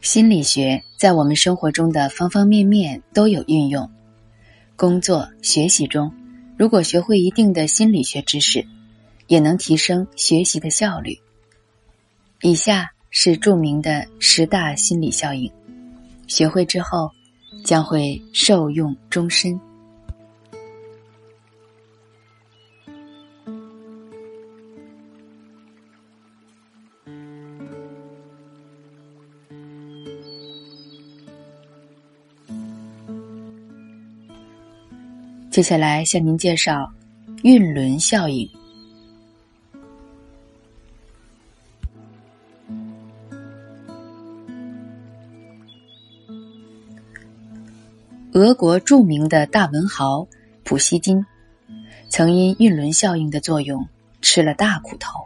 心理学在我们生活中的方方面面都有运用。工作、学习中，如果学会一定的心理学知识，也能提升学习的效率。以下是著名的十大心理效应，学会之后将会受用终身。接下来向您介绍晕轮效应。俄国著名的大文豪普希金，曾因晕轮效应的作用吃了大苦头。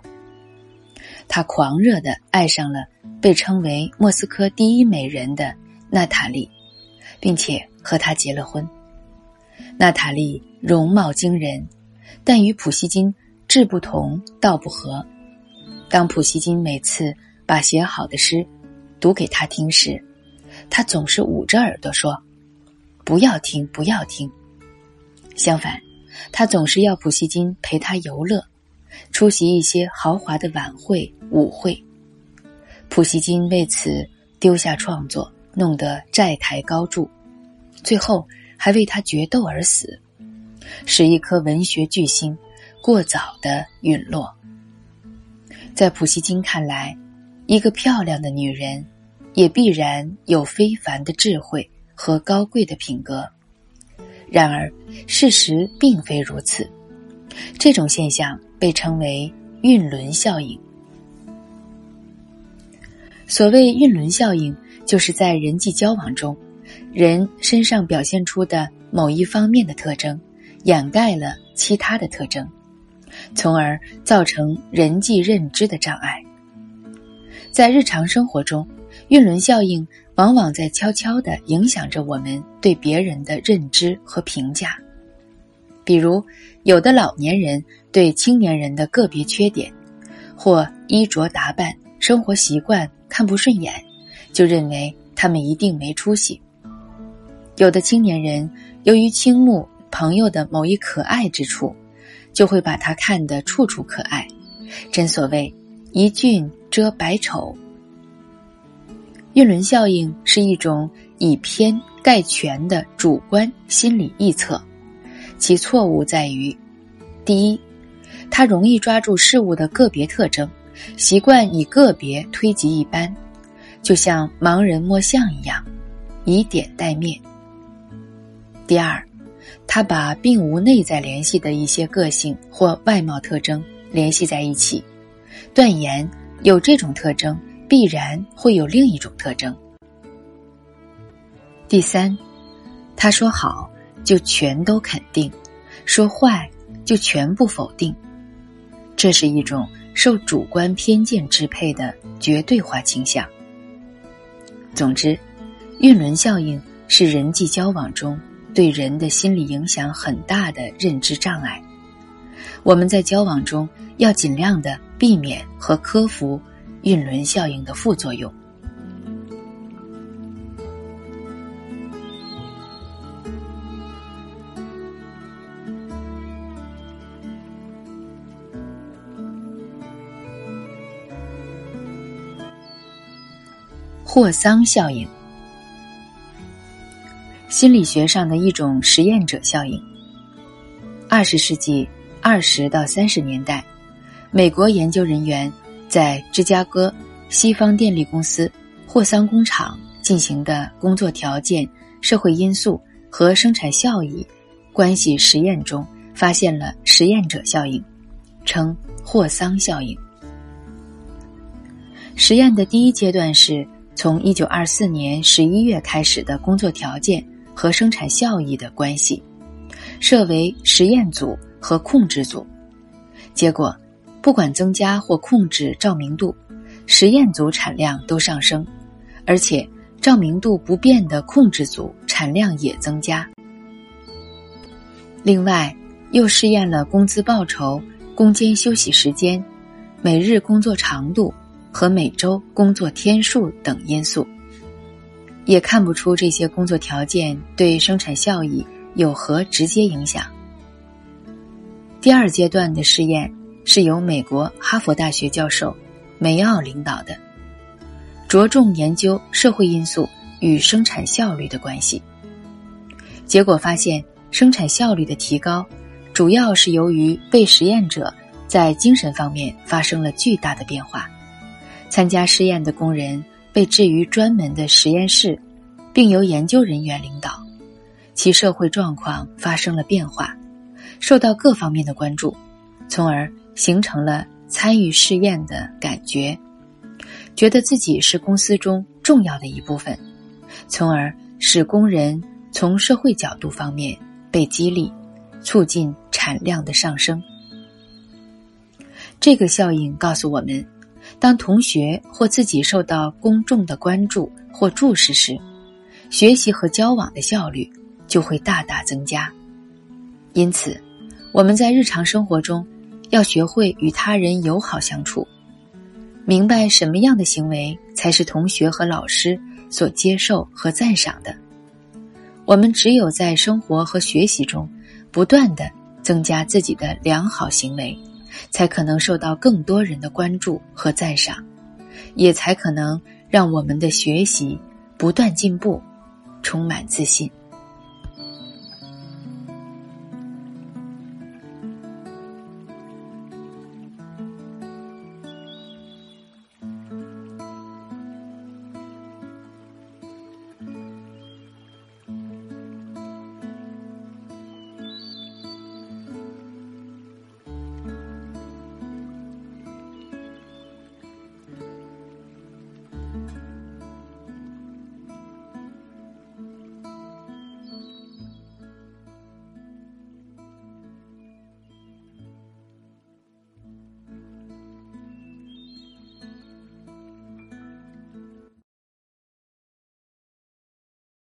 他狂热的爱上了被称为莫斯科第一美人的娜塔莉，并且和她结了婚。娜塔莉容貌惊人，但与普希金志不同道不合。当普希金每次把写好的诗读给他听时，他总是捂着耳朵说：“不要听，不要听。”相反，他总是要普希金陪他游乐，出席一些豪华的晚会、舞会。普希金为此丢下创作，弄得债台高筑，最后。还为他决斗而死，使一颗文学巨星过早的陨落。在普希金看来，一个漂亮的女人也必然有非凡的智慧和高贵的品格。然而，事实并非如此。这种现象被称为“晕轮效应”。所谓“晕轮效应”，就是在人际交往中。人身上表现出的某一方面的特征，掩盖了其他的特征，从而造成人际认知的障碍。在日常生活中，晕轮效应往往在悄悄地影响着我们对别人的认知和评价。比如，有的老年人对青年人的个别缺点，或衣着打扮、生活习惯看不顺眼，就认为他们一定没出息。有的青年人由于倾慕朋友的某一可爱之处，就会把他看得处处可爱。真所谓一俊遮百丑。晕轮效应是一种以偏概全的主观心理臆测，其错误在于：第一，他容易抓住事物的个别特征，习惯以个别推及一般，就像盲人摸象一样，以点带面。第二，他把并无内在联系的一些个性或外貌特征联系在一起，断言有这种特征必然会有另一种特征。第三，他说好就全都肯定，说坏就全部否定，这是一种受主观偏见支配的绝对化倾向。总之，运轮效应是人际交往中。对人的心理影响很大的认知障碍，我们在交往中要尽量的避免和克服晕轮效应的副作用。霍桑效应。心理学上的一种实验者效应。二十世纪二十到三十年代，美国研究人员在芝加哥西方电力公司霍桑工厂进行的工作条件、社会因素和生产效益关系实验中，发现了实验者效应，称霍桑效应。实验的第一阶段是从一九二四年十一月开始的工作条件。和生产效益的关系，设为实验组和控制组。结果，不管增加或控制照明度，实验组产量都上升，而且照明度不变的控制组产量也增加。另外，又试验了工资报酬、工间休息时间、每日工作长度和每周工作天数等因素，也看不出这些工作条件对生产效益有何直接影响。第二阶段的试验是由美国哈佛大学教授梅奥领导的，着重研究社会因素与生产效率的关系。结果发现，生产效率的提高，主要是由于被实验者在精神方面发生了巨大的变化。参加试验的工人被置于专门的实验室，并由研究人员领导，其社会状况发生了变化。受到各方面的关注，从而形成了参与试验的感觉，觉得自己是公司中重要的一部分，从而使工人从社会角度方面被激励，促进产量的上升。这个效应告诉我们，当同学或自己受到公众的关注或注视时，学习和交往的效率就会大大增加。因此。我们在日常生活中要学会与他人友好相处，明白什么样的行为才是同学和老师所接受和赞赏的。我们只有在生活和学习中不断的增加自己的良好行为，才可能受到更多人的关注和赞赏，也才可能让我们的学习不断进步，充满自信。